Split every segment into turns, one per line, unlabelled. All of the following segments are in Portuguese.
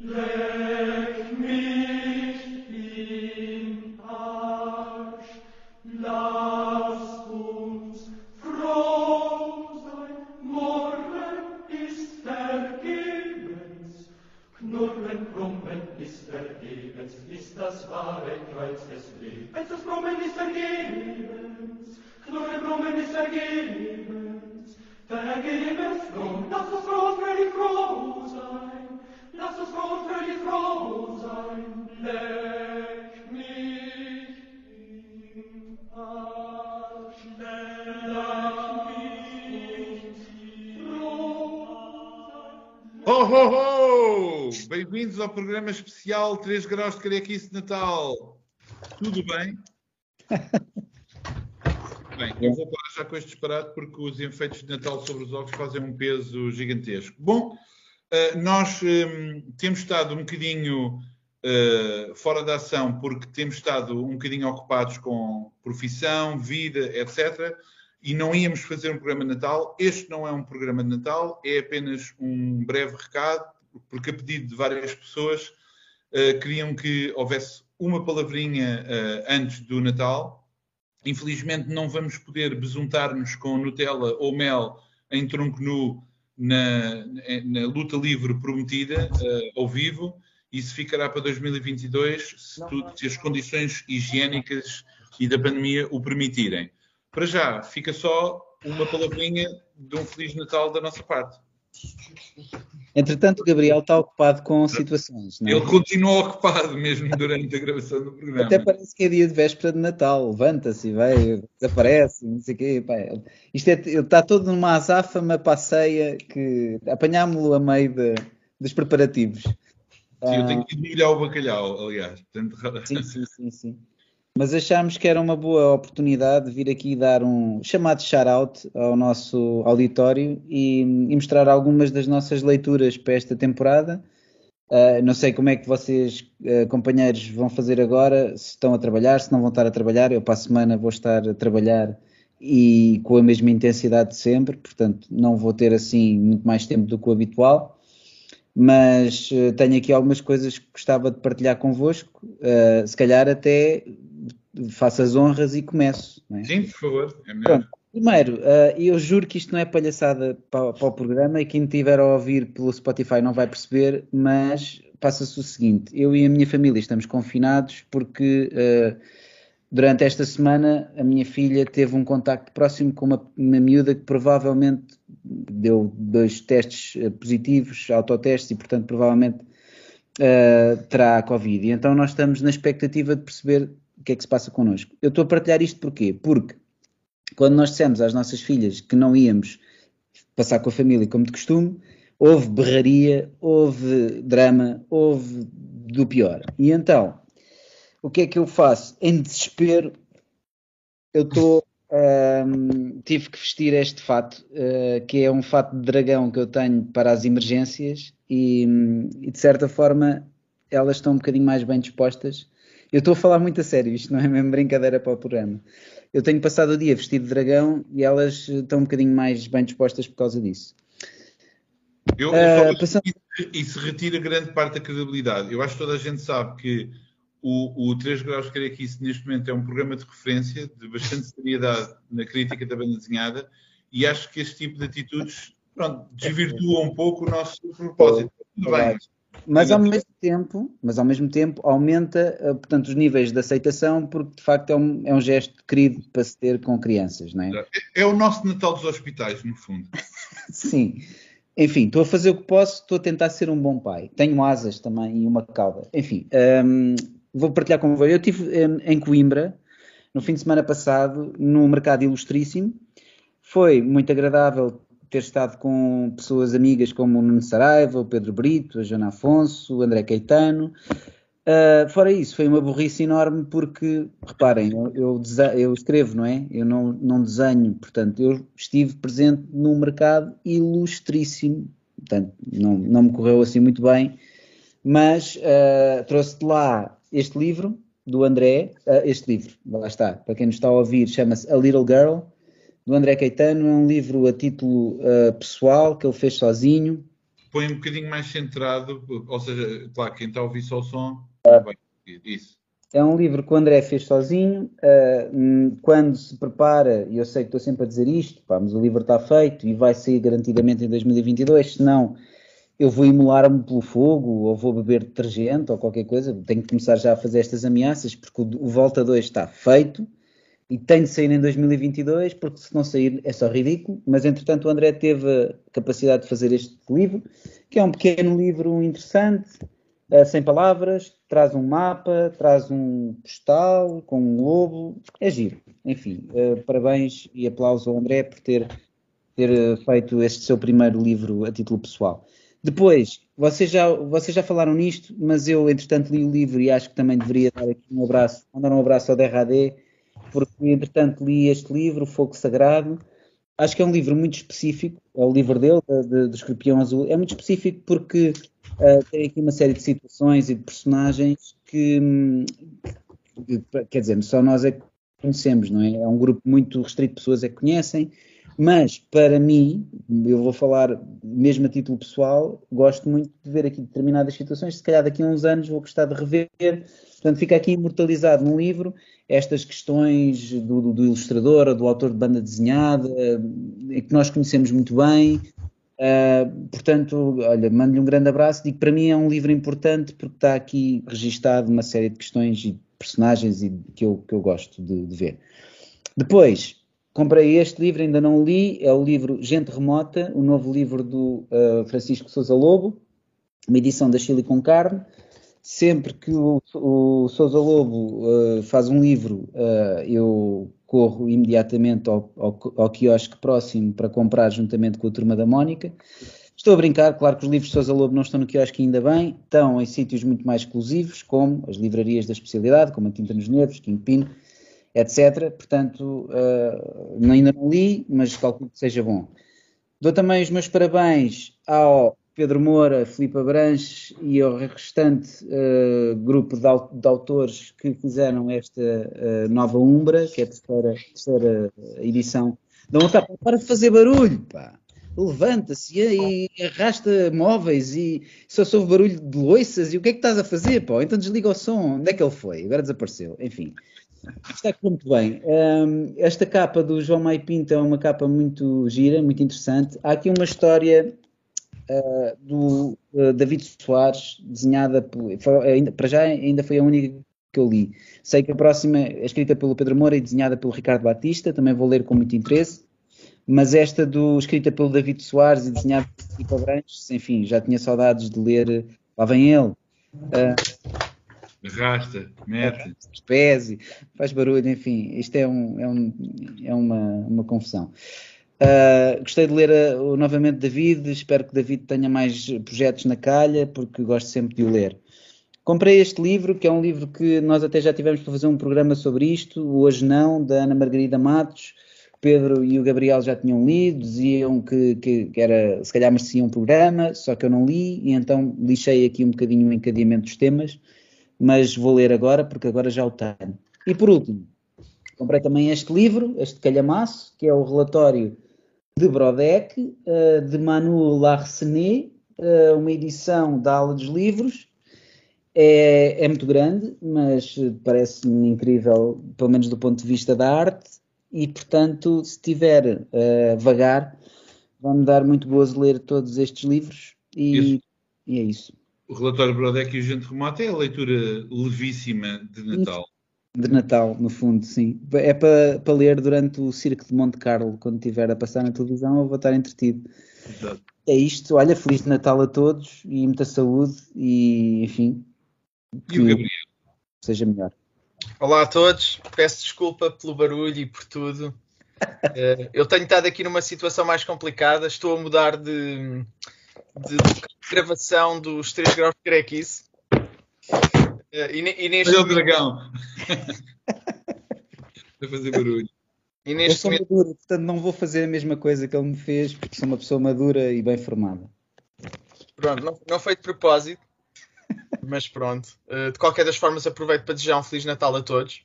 Let programa especial 3 graus de carequice de Natal. Tudo bem? Bem, eu vou parar já com este disparate porque os enfeites de Natal sobre os ovos fazem um peso gigantesco. Bom, eh, nós hum, temos estado um bocadinho eh, fora da ação porque temos estado um bocadinho ocupados com profissão, vida, etc. E não íamos fazer um programa de Natal. Este não é um programa de Natal, é apenas um breve recado, porque a pedido de várias pessoas eh, queriam que houvesse uma palavrinha eh, antes do Natal. Infelizmente não vamos poder besuntar-nos com Nutella ou mel em tronco nu na, na luta livre prometida eh, ao vivo. Isso ficará para 2022 se, se as condições higiênicas e da pandemia o permitirem. Para já, fica só uma palavrinha de um Feliz Natal da nossa parte.
Entretanto, o Gabriel está ocupado com situações, não é?
Ele continua ocupado mesmo durante a gravação do programa.
Até parece que é dia de véspera de Natal. Levanta-se e vai, desaparece, não sei o quê. Pá, isto é, ele está todo numa azáfama passeia que apanhámo-lo a meio de- dos preparativos.
Sim, eu tenho que molhar o bacalhau, aliás. Portanto,
Sim, sim, sim, sim. Mas achámos que era uma boa oportunidade de vir aqui dar um chamado shout-out ao nosso auditório e, e mostrar algumas das nossas leituras para esta temporada. Ah, não sei como é que vocês, ah, companheiros, vão fazer agora, se estão a trabalhar, se não vão estar a trabalhar. Eu, para a semana, vou estar a trabalhar e com a mesma intensidade de sempre, portanto, não vou ter assim muito mais tempo do que o habitual mas eh, tenho aqui algumas coisas que gostava de partilhar convosco. Eh, se calhar até faço as honras e começo. é?
Sim, por favor. É.
Pronto. Primeiro, eh, eu juro que isto não é palhaçada para, para o programa e quem estiver a ouvir pelo Spotify não vai perceber, mas passa-se o seguinte: eu e a minha família estamos confinados porque eh, durante esta semana a minha filha teve um contacto próximo com uma, uma miúda que provavelmente deu dois testes eh, positivos, autotestes, e portanto provavelmente eh, terá Covid. E então nós estamos na expectativa de perceber o que é que se passa connosco. Eu estou a partilhar isto porquê? Porque quando nós dissemos às nossas filhas que não íamos passar com a família como de costume, houve berraria, houve drama, houve do pior. E então, o que é que eu faço? Em desespero, eu estou. Ahm, tive que vestir este fato, ah, que é um fato de dragão que eu tenho para as emergências, e, e, de certa forma elas estão um bocadinho mais bem dispostas. Eu estou a falar muito a sério, isto não é mesmo brincadeira para o programa. Eu tenho passado o dia vestido de dragão e elas estão um bocadinho mais bem dispostas por causa disso.
Eu, falo
passando-
isso- isso retira grande parte da credibilidade. Eu acho que toda a gente sabe que o, o 3 Graus de Carequice neste momento é um programa de referência de bastante seriedade na crítica da banda desenhada e acho que este tipo de atitudes pronto, desvirtua um pouco o nosso propósito. Tudo bem.
Mas ao mesmo tempo, mas ao mesmo tempo aumenta, eh, portanto, os níveis de aceitação, porque de facto é um, é um gesto querido para se ter com crianças, não é?
É o nosso Natal dos hospitais, no fundo.
Sim. Enfim, estou a fazer o que posso, estou a tentar ser um bom pai. Tenho asas também e uma cauda. Enfim, hum, vou partilhar com vocês. Eu estive em, em Coimbra, no fim de semana passado, num mercado ilustríssimo. Foi muito agradável ter estado com pessoas amigas como o Nuno Saraiva, o Pedro Brito, a Joana Afonso, o André Caetano. Uh, fora isso, foi uma burrice enorme porque, reparem, eu, eu, eu escrevo, não é? Eu não, não desenho, portanto, eu estive presente num mercado ilustríssimo, portanto, não, não me correu assim muito bem, mas uh, trouxe de lá este livro do André, uh, este livro, lá está, para quem nos está a ouvir, chama-se A Little Girl, do André Caetano, é um livro a título uh, pessoal que ele fez sozinho,
põe um bocadinho mais centrado, ou seja, claro, quem está a ouvir só o som, vai isso.
É um livro que o André fez sozinho. Uh, quando se prepara, e eu sei que estou sempre a dizer isto, pá, mas o livro está feito e vai sair garantidamente em 2022, senão eu vou imolar-me pelo fogo ou vou beber detergente ou qualquer coisa. Tenho que começar já a fazer estas ameaças porque o, o Volta 2 está feito e tem de sair em 2022 porque se não sair é só ridículo. Mas entretanto o André teve a capacidade de fazer este livro, que é um pequeno livro interessante, uh, sem palavras, traz um mapa, traz um postal com um lobo, é giro. Enfim, uh, parabéns e aplauso ao André por ter, ter eh, feito este seu primeiro livro a título pessoal. Depois, vocês já, vocês já falaram nisto, mas eu, entretanto, li o livro e acho que também deveria dar aqui um abraço, mandar um abraço ao DRAD, porque, entretanto, li este livro, Fogo Sagrado. Acho que é um livro muito específico, é o livro dele, de, do Escorpião Azul. É muito específico porque uh, tem aqui uma série de situações e de personagens que, que, quer dizer, só nós é que conhecemos, não é? É um grupo muito restrito de pessoas é que conhecem mas, para mim, eu vou falar mesmo a título pessoal, gosto muito de ver aqui determinadas situações. Se calhar daqui a uns anos vou gostar de rever. Portanto, fica aqui imortalizado no livro estas questões do, do, do ilustrador, do autor de banda desenhada, eh, que nós conhecemos muito bem. Uh, portanto, olha, mando-lhe um grande abraço. Digo, para mim é um livro importante porque está aqui registado uma série de questões e personagens e que, eu, que eu gosto de, de ver. Depois, Comprei este livro, ainda não li, é o livro Gente Remota, o novo livro do uh, Francisco Souza Lobo, uma edição da Chile com Carne. Sempre que o, o Souza Lobo uh, faz um livro, uh, eu corro imediatamente ao, ao, ao quiosque próximo para comprar juntamente com a turma da Mónica. Estou a brincar, claro que os livros de Sousa Lobo não estão no quiosque ainda bem, estão em sítios muito mais exclusivos, como as livrarias da especialidade, como a Tinta nos Nervos, Kingpin, etc. Portanto, uh, ainda não li, mas calculo que seja bom. Dou também os meus parabéns ao Pedro Moura, Filipe Abranches e ao restante uh, grupo de, de, autores que fizeram esta uh, nova Umbra, que é a terceira, terceira edição. Dão vontade para de fazer barulho, pá. Levanta-se e, e, arrasta móveis e só soube barulho de loiças e o que é que estás a fazer, pá? Então desliga o som. Onde é que ele foi? Agora desapareceu. Enfim. Está muito bem. Um, esta capa do João Mai Pinto é uma capa muito gira, muito interessante. Há aqui uma história uh, do uh, David Soares, desenhada por, ainda, para já ainda foi a única que eu li. Sei que a próxima é escrita pelo Pedro Moura e desenhada pelo Ricardo Batista, também vou ler com muito interesse. Mas esta do escrita pelo David Soares e desenhada por Filipe Abranches, enfim, já tinha saudades de ler. Lá vem ele. Uh,
Arrasta, mete.
Os pés, e faz barulho, enfim, isto é, um, é, um, é uma, uma confusão. Uh, gostei de ler uh, novamente David, espero que David tenha mais projetos na calha, porque gosto sempre de o ler. Comprei este livro, que é um livro que nós até já tivemos para fazer um programa sobre isto, Hoje Não, da Ana Margarida Matos. Pedro e o Gabriel já tinham lido, diziam que, que, que, era, se calhar merecia um programa, só que eu não li, e então lixei aqui um bocadinho o encadeamento dos temas mas vou ler agora porque agora já o tenho. E por último, comprei também este livro, este calhamaço, que é o relatório de Brodeck, eh, de Manu Larsenet, eh, uma edição da aula dos livros. É, é muito grande, mas parece-me incrível, pelo menos do ponto de vista da arte, e portanto, se tiver uh, vagar, vai-me dar muito gozo ler todos estes livros, e, e é isso
o relatório Brodeck e o Gente Remota é a leitura levíssima de Natal.
De Natal, no fundo, sim. É para, para ler durante o Circo de Monte Carlo, quando estiver a passar na televisão, eu vou estar entretido. Exato. É isto. Olha, Feliz Natal a todos e muita saúde e, enfim.
E o Gabriel?
Seja melhor.
Olá a todos. Peço desculpa pelo barulho e por tudo. Eh, eu tenho estado aqui numa situação mais complicada. Estou a mudar de, de gravação dos 3 graus de crequice.
Uh, e, e neste Olha o dragão. a fazer barulho.
E neste eu sou momento... maduro, portanto não vou fazer a mesma coisa que ele me fez, porque sou uma pessoa madura e bem formada.
Pronto, não, não foi de propósito, mas pronto. Uh, de qualquer das formas, aproveito para desejar um Feliz Natal a todos.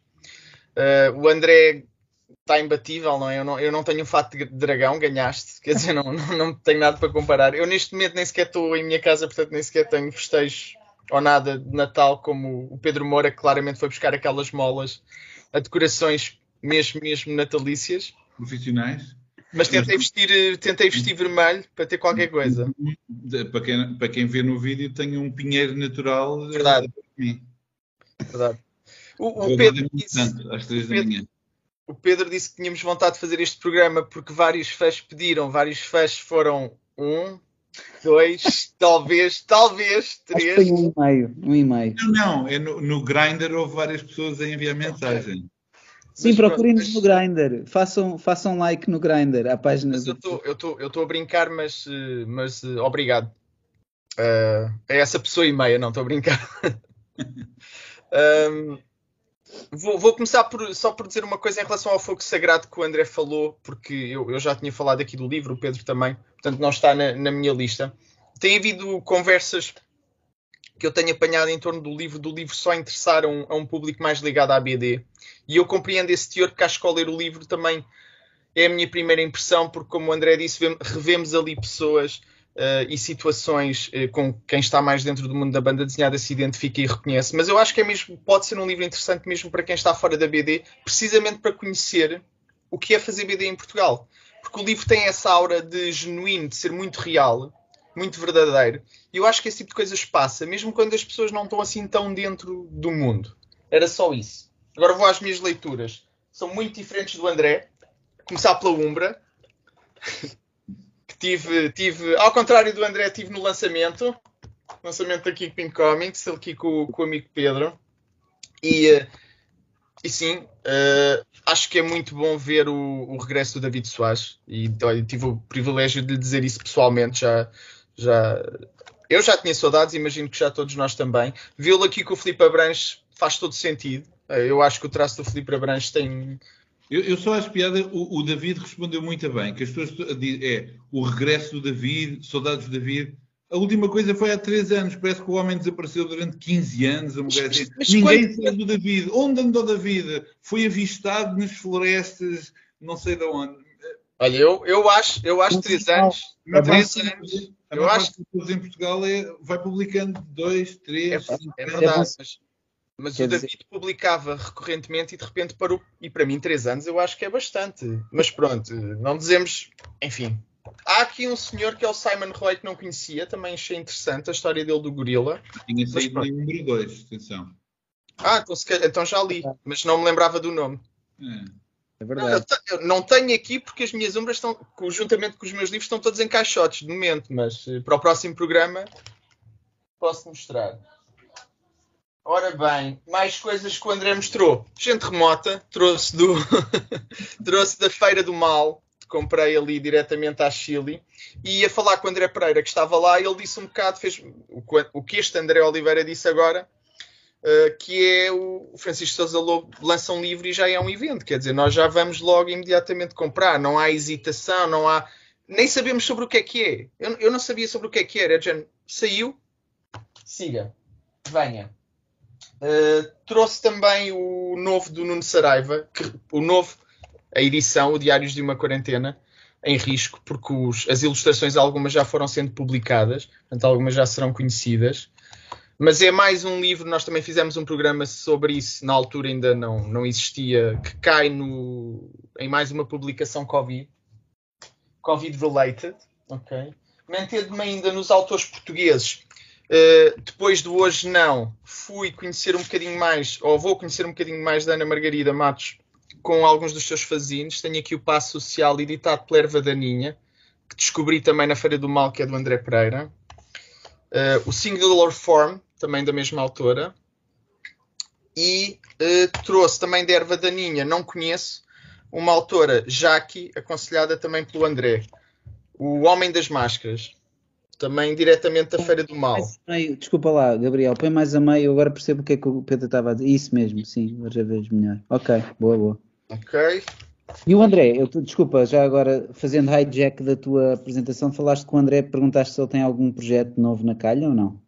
Uh, o André está imbatível, não é? Eu não, eu não tenho um fato de dragão, ganhaste, quer dizer, não, não, não tenho nada para comparar. Eu neste momento nem sequer estou em minha casa, portanto nem sequer tenho festejos ou nada de Natal, como o Pedro Moura claramente foi buscar aquelas molas a decorações mesmo, mesmo natalícias.
Profissionais.
Mas tentei vestir, tentei vestir vermelho para ter qualquer coisa.
Para quem, para quem vê no vídeo, tenho um pinheiro natural.
Verdade. Verdade. O, o Pedro disse,
tanto, às três da manhã.
O Pedro disse que tínhamos vontade de fazer este programa porque vários fãs pediram, vários fãs foram um, dois, talvez, talvez, três.
Acho que foi um e meio, um e meio.
Não, não, é no, no Grindr houve várias pessoas a enviar mensagem.
Sim, procurem-nos no Grindr. Façam, façam like no Grindr, à página.
Mas eu estou a brincar, mas, mas obrigado. Uh, é essa pessoa e meia, não estou a brincar. um, vou, vou, começar por, só por dizer uma coisa em relação ao fogo sagrado que o André falou, porque eu, eu já tinha falado aqui do livro, o Pedro também, portanto não está na, na minha lista. Tem havido conversas que eu tenho apanhado em torno do livro, do livro só interessar a um, a um público mais ligado à BD. E eu compreendo esse teor, porque acho que ao ler o livro também é a minha primeira impressão, porque como o André disse, revemos ali pessoas uh, e situações uh, com quem está mais dentro do mundo da banda desenhada se identifica e reconhece. Mas eu acho que é mesmo, pode ser um livro interessante mesmo para quem está fora da BD, precisamente para conhecer o que é fazer BD em Portugal. Porque o livro tem essa aura de genuíno, de ser muito real, muito verdadeiro. E eu acho que esse tipo de coisas passa, mesmo quando as pessoas não estão assim tão dentro do mundo. Era só isso. Agora vou às minhas leituras. São muito diferentes do André. Começar pela Umbra. Tive, tive, ao contrário do André, tive no lançamento. Lançamento da Kingpin Comics, aqui com, com o amigo Pedro. E, eh, e sim, uh, acho que é muito bom ver o, o regresso do David Soares. E olha, tive o privilégio de lhe dizer isso pessoalmente. Já, já eu já tinha saudades, imagino que já todos nós também. Vê-lo aqui com o Filipe Abranches faz todo sentido. Eh, eu acho que o traço do Filipe Abranches tem.
Eu, eu só acho piada, o, o, David respondeu muito bem, que as pessoas dizem, é o regresso do David, saudades do David. A última coisa foi há três anos, parece que o homem desapareceu durante 15 anos. Mas, assim. mas Ninguém quando... sabe do David. Onde andou David? Foi avistado nas florestas, não sei de onde.
Olha, eu, eu acho, eu acho três anos. Três anos
a eu acho que em Portugal é, vai publicando dois, três.
É, é verdade, mas, mas o David dizer... publicava recorrentemente e de repente parou. E para mim, três anos eu acho que é bastante. Mas pronto, não dizemos. Enfim. Há aqui um senhor que é o Simon Roy que não conhecia, também achei interessante a história dele do gorila.
Tinha saído em número 2, atenção.
Ah, então, então, já li, mas não me lembrava do nome.
É. É verdade.
Não, eu não tenho aqui porque as minhas umbras estão, juntamente com os meus livros, estão todos em caixotes de momento, mas eh, para o próximo programa posso mostrar. Ora bem, mais coisas que o André mostrou. Gente remota, trouxe do trouxe da Feira do Mal, comprei ali diretamente à Chile, e ia falar com o André Pereira, que estava lá, e ele disse um bocado, fez o que este André Oliveira disse agora, Uh, que é o Francisco Sousa Lobo lança um livro e já é um evento. Quer dizer, nós já vamos logo imediatamente comprar, não há hesitação, não há. Nem sabemos sobre o que é que é. Eu, não sabia sobre o que é que era. É saiu, siga, venha. Uh, trouxe também o novo do Nuno Saraiva, que, o novo, a edição, o Diários de uma Quarentena, em risco, porque os, as ilustrações, algumas já foram sendo publicadas, portanto, algumas já serão conhecidas. Mas é mais um livro, nós também fizemos um programa sobre isso, na altura ainda não, não existia, que cai no, em mais uma publicação Covid, Covid-related, ok? Mantendo-me ainda nos autores portugueses, uh, depois do Hoje Não, fui conhecer um bocadinho mais, ou vou conhecer um bocadinho mais da Ana Margarida Matos com alguns dos seus fanzines. Tenho aqui o Passo Social, editado pela Erva Daninha, que descobri também na Feira do Mal, que é do André Pereira. Uh, o Singular Form, também da mesma autora. E uh, trouxe também de erva daninha, não conheço, uma autora, Jackie, aconselhada também pelo André. O Homem das Máscaras. Também diretamente da Feira do Mal.
Desculpa lá, Gabriel, põe mais a meio, agora percebo o que é que o Pedro estava a dizer. Isso mesmo, sim, agora já vejo melhor. Ok, boa, boa.
Ok.
E o André, eu, desculpa, já agora fazendo hijack da tua apresentação, falaste com o André, perguntaste se ele tem algum projeto novo na calha ou não?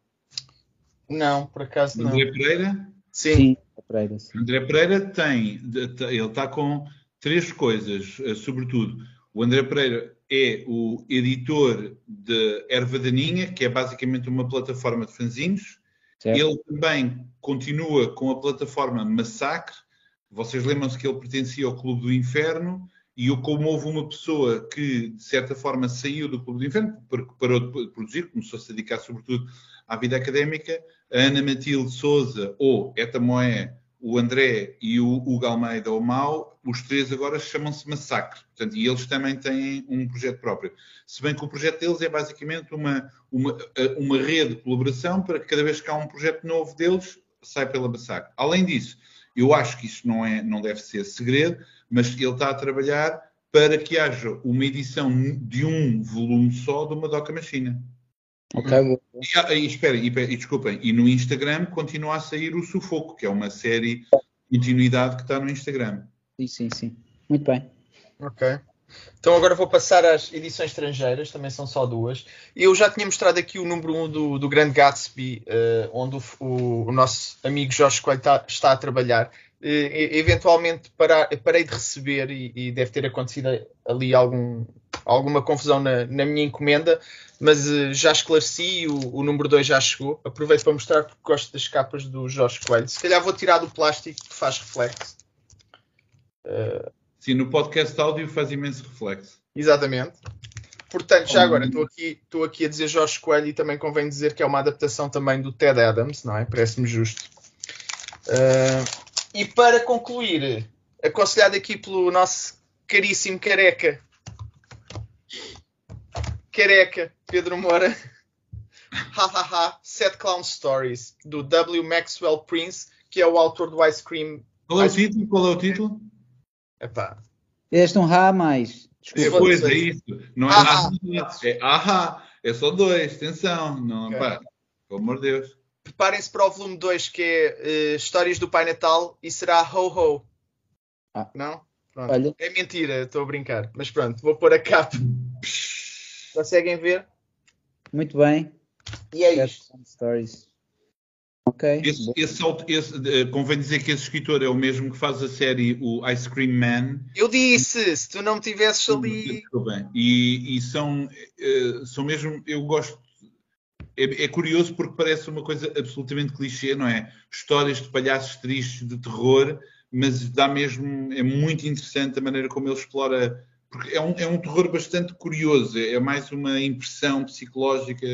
Não, por acaso não.
André Pereira?
Sim. sim
Pereira, sim.
André Pereira tem, ele está com três coisas, uh, sobretudo. O André Pereira é o editor de Erva Daninha, que é basicamente uma plataforma de fanzinhos. Certo. Ele também continua com a plataforma Massacre. Vocês lembram-se que ele pertencia ao Clube do Inferno e como houve uma pessoa que, de certa forma, saiu do Clube do Inferno, porque parou de produzir, começou a se dedicar sobretudo à vida académica, a Ana Matilde Souza, ou Eta Moé, o André e o Hugo Almeida ou Mau, os três agora chamam-se Massacre. Portanto, e eles também têm um projeto próprio. Se bem que o projeto deles é basicamente uma, uma, uma rede de colaboração para que cada vez que há um projeto novo deles, sai pela Massacre. Além disso, eu acho que isso não, é, não deve ser segredo, mas ele está a trabalhar para que haja uma edição de um volume só de uma Doca Machina.
Ok,
E, ah, e, esperem, e, e, desculpem, e no Instagram continua a sair o Sufoco, que é uma série de continuidade que está no Instagram.
Sim, sim, sim. Muito bem.
Ok. Então agora vou passar às edições estrangeiras, também são só duas. Eu já tinha mostrado aqui o número 1 um do, do Grande Gatsby, uh, onde o, o, o, nosso amigo Jorge Coelho está, está a trabalhar. Uh, eventualmente para, parei de receber e, e, deve ter acontecido ali algum, alguma confusão na, na minha encomenda, mas uh, já esclareci, o, o número 2 já chegou. Aproveito para mostrar porque gosto das capas do Jorge Coelho. Se calhar vou tirar do plástico que faz reflexo.
Uh, Sim, no podcast áudio faz imenso reflexo.
Exatamente. Portanto, já agora estou aqui, estou aqui a dizer Jorge Coelho e também convém dizer que é uma adaptação também do Ted Adams, não é? Parece-me justo. Uh, e para concluir, aconselhado aqui pelo nosso caríssimo careca, careca Pedro Moura, hahaha, Set Clown Stories, do W. Maxwell Prince, que é o autor do Ice Cream.
Qual é o título? Qual é o título?
Epá.
Este é um Rá mais.
Desculpa. Depois é isso. Não é ah, nada. É ahá. É só dois. Atenção. Não, okay. pá. Pelo amor de Deus.
Preparem-se para o volume 2, que é uh, Histórias do Pai Natal, e será Ho Ho. Ah. Não? Pronto. Olha. É mentira, estou a brincar. Mas pronto, vou pôr a capa. Conseguem ver?
Muito bem.
E é isto.
Stories.
Ok. Esse, esse, esse, convém dizer que esse escritor é o mesmo que faz a série o Ice Cream Man.
Eu disse, se tu não me tivesses ali.
Bem. E, e são, uh, são mesmo, eu gosto. É, é, curioso porque parece uma coisa absolutamente clichê, não é? Histórias de palhaços tristes de terror, mas dá mesmo. É muito interessante a maneira como ele explora porque é um, é um terror bastante curioso, é mais uma impressão psicológica.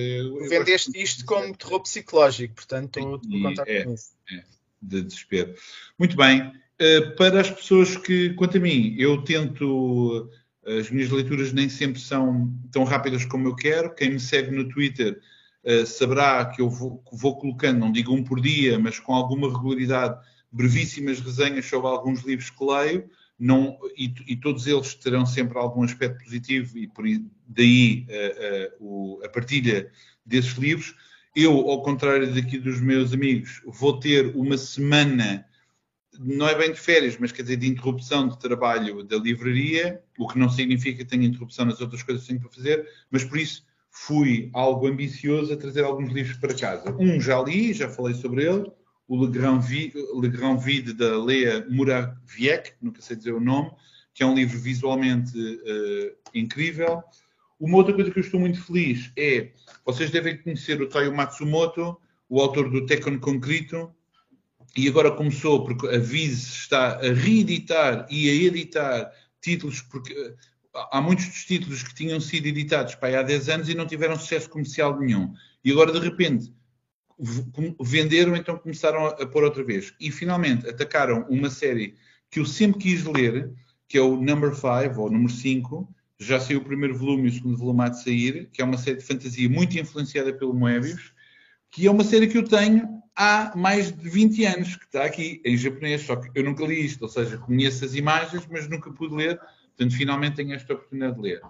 Vendeste isto como terror psicológico, portanto estou a contar é, com isso.
É, de desespero. Muito bem. Uh, para as pessoas que, quanto a mim, eu tento. As minhas leituras nem sempre são tão rápidas como eu quero. Quem me segue no Twitter uh, saberá que eu vou, vou colocando, não digo um por dia, mas com alguma regularidade, brevíssimas resenhas sobre alguns livros que leio não, e, e, todos eles terão sempre algum aspecto positivo e por daí uh, uh, o, a partilha desses livros. Eu, ao contrário daqui dos meus amigos, vou ter uma semana, não é bem de férias, mas quer dizer de interrupção de trabalho da livraria, o que não significa que tenha interrupção nas outras coisas que tenho para fazer, mas por isso fui algo ambicioso a trazer alguns livros para casa. Um já li, já falei sobre ele, o Le Grand, Vide, da Lea Muraviec, nunca sei dizer o nome, que é um livro visualmente uh, incrível. Uma outra coisa que eu estou muito feliz é, vocês devem conhecer o Toyo Matsumoto, o autor do Tekken Concreto, e agora começou, porque a Viz está a reeditar e a editar títulos, porque eh, há muitos dos títulos que tinham sido editados para há 10 anos e não tiveram sucesso comercial nenhum. E agora, de repente, venderam, então começaram a, pôr outra vez. E finalmente atacaram uma série que eu sempre quis ler, que é o Number 5, ou número 5. Já saiu o primeiro volume e o segundo volume há de sair, que é uma série de fantasia muito influenciada pelo Moebius, que é uma série que eu tenho há mais de 20 anos, que está aqui em japonês, só que eu nunca li isto, ou seja, conheço as imagens, mas nunca pude ler, portanto, finalmente tenho esta oportunidade de ler.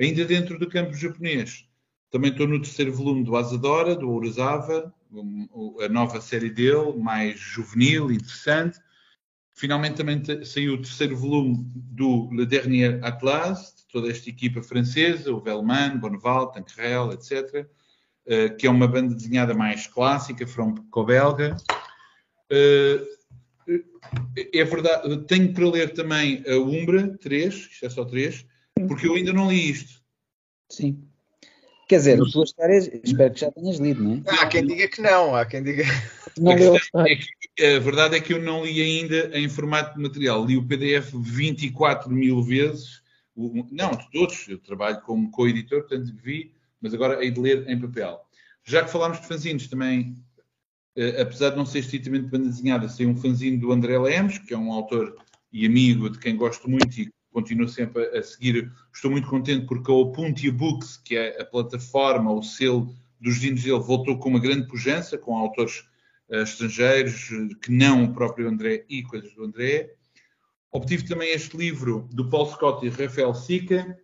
Ainda dentro do campo japonês, também estou no terceiro volume do Asadora, do Urasawa, a nova série dele, mais juvenil, interessante. Finalmente também saiu o terceiro volume do Le Dernier Atlas, de toda esta equipa francesa, o Velman, Bonneval, Tanquerel, etc., que é uma banda desenhada mais clássica, franco-belga. é verdade, tenho para ler também a Umbra 3, isto é só 3, porque eu ainda não li isto.
Sim. Quer dizer, as tuas histórias, espero que já tenhas lido, não é?
Há quem diga que não, há quem diga.
Não
a,
leu
é que, a verdade é que eu não li ainda em formato de material. Li o PDF 24 mil vezes. O- não, de todos. Eu trabalho como co-editor, portanto vi, mas agora hei de ler em papel. Já que falámos de fanzines, também, eh, apesar de não ser estritamente banda desenhada, sei um fanzine do André Lemos, que é um autor e amigo de quem gosto muito e continuo sempre a, a seguir. Estou muito contente porque a Opuntia Books, que é a plataforma, o selo dos dinos dele, voltou com uma grande pujança, com autores eh, estrangeiros, que não o próprio André e coisas do André. Obtive também este livro do Paul Scott e Rafael Sica,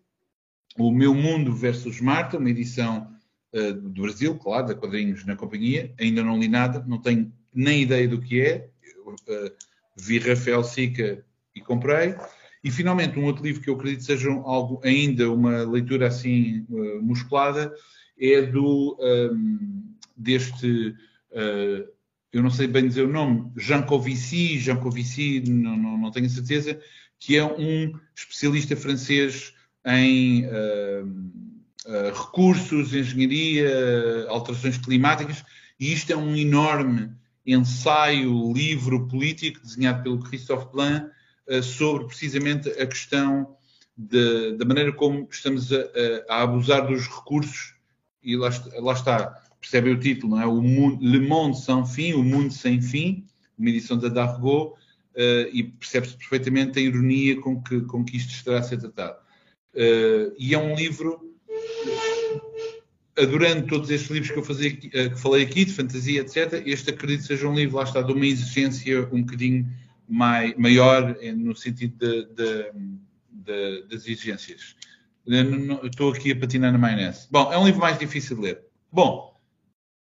O Meu Mundo versus Marta, uma edição eh, do Brasil, claro, da Quadrinhos na Companhia. Ainda não li nada, não tenho nem ideia do que é. Eu, eh, vi Rafael Sica e comprei. E finalmente, um outro livro que eu acredito seja algo, ainda uma leitura assim eh, musculada, é do ehm, deste eh, eu não sei bem dizer o nome, Jancovici, Jancovici, não, não, não tenho certeza, que é um especialista francês em uh, uh, recursos, engenharia, alterações climáticas, e isto é um enorme ensaio, livro político, desenhado pelo Christophe Blanc, uh, sobre precisamente a questão de, da maneira como estamos a, a, abusar dos recursos, e lá, lá está, percebem o título, não é? O mundo, Le Monde Sans Fim, O Mundo Sem Fim, uma edição da Dargaud, uh, e percebe-se perfeitamente a ironia com que, com que isto estará a ser tratado. Uh, e é um livro, adorando todos estes livros que eu fazia, que falei aqui, de fantasia, etc., este acredito seja um livro, lá está, de uma exigência um bocadinho mai, maior no sentido de, de, de, das exigências. Estou aqui a patinar na maionese. Bom, é um livro mais difícil de ler. Bom,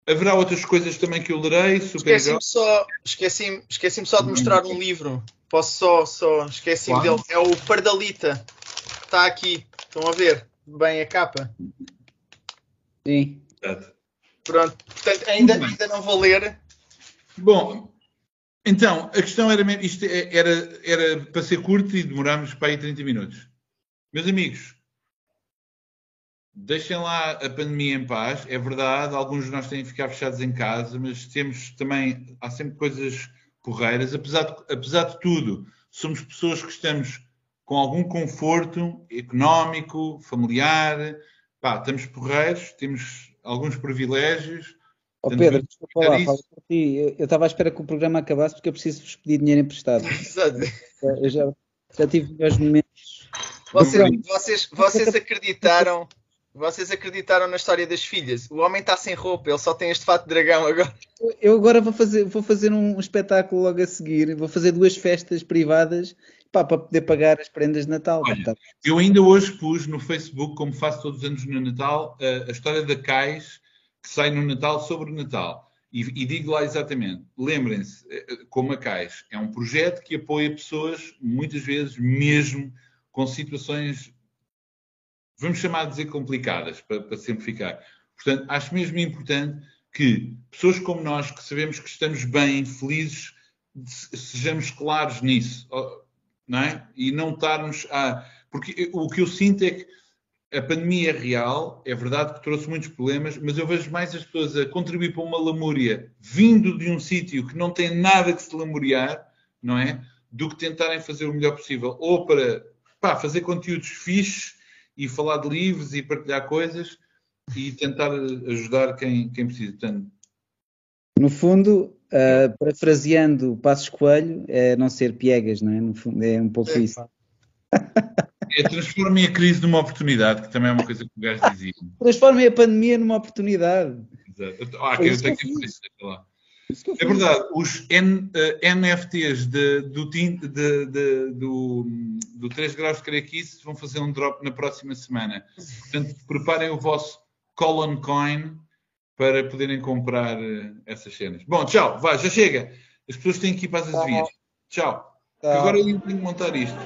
Haverá outras coisas também que eu lerei.
Esqueci-me só, esqueci esqueci só de mostrar um livro. Posso só, só esqueci-me
Claro.
dele. É o Pardalita. Está aqui. Estão a ver bem a capa.
Sim.
Pronto. Portanto, ainda, ainda não vou ler.
Bom, então, a questão era isto é- era, era para ser curto e demorámos para aí 30 minutos. Meus amigos, deixem lá a pandemia em paz. É verdade, alguns de nós têm que ficar fechados em casa, mas temos também, há sempre coisas porreiras. Apesar de, apesar de tudo, somos pessoas que estamos com algum conforto económico, familiar. Pá, estamos porreiros, temos alguns privilégios. Portanto,
Pedro, desculpa lá, por ti. Eu estava à espera que o programa acabasse porque eu preciso vos pedir dinheiro emprestado. Eu já, já tive melhores momentos.
Vocês, vocês, vocês acreditaram. Vocês acreditaram na história das filhas? O homem está sem roupa, ele só tem este fato de dragão agora.
Eu agora vou fazer, vou fazer um espetáculo logo a seguir. Vou fazer duas festas privadas pá, para poder pagar as prendas de Natal.
Olha,
Tá.
Eu ainda hoje pus no Facebook, como faço todos os anos no Natal, a, a história da Cais que sai no Natal sobre o Natal. E, e digo lá exatamente, lembrem-se, eh, eh, como a Cais é um projeto que apoia pessoas, muitas vezes mesmo com situações, vamos chamar de dizer complicadas, para, para simplificar. Portanto, acho mesmo importante que pessoas como nós, que sabemos que estamos bem, felizes, se- sejamos claros nisso, não é? E não estarmos a. Porque o que eu sinto é que a pandemia é real, é verdade que trouxe muitos problemas, mas eu vejo mais as pessoas a contribuir para uma lamúria vindo de um sítio que não tem nada que se lamuriar, não é? Do que tentarem fazer o melhor possível. Ou para pá, fazer conteúdos fixes e falar de livros e partilhar coisas e tentar ajudar quem, quem precisa. Portanto,
No fundo, ah, parafraseando o Passos Coelho, é não ser piegas, não é? No fundo, é um pouco isso.
é, transformem a crise numa oportunidade, que também é uma coisa que o gajo dizia.
Transformem a pandemia numa oportunidade.
Exato. Ah, que eu tenho
que eu
É verdade, os N- eh, NFTs de- do, de- de- do, do 3 graus de Craquice vão fazer um drop na próxima semana. Portanto, preparem o vosso Colon Coin para poderem comprar eh, essas cenas. Bom, tchau, vá, já chega. As pessoas têm que ir para as adivinhas. Tchau.
Tá.
Agora eu tenho que montar isto.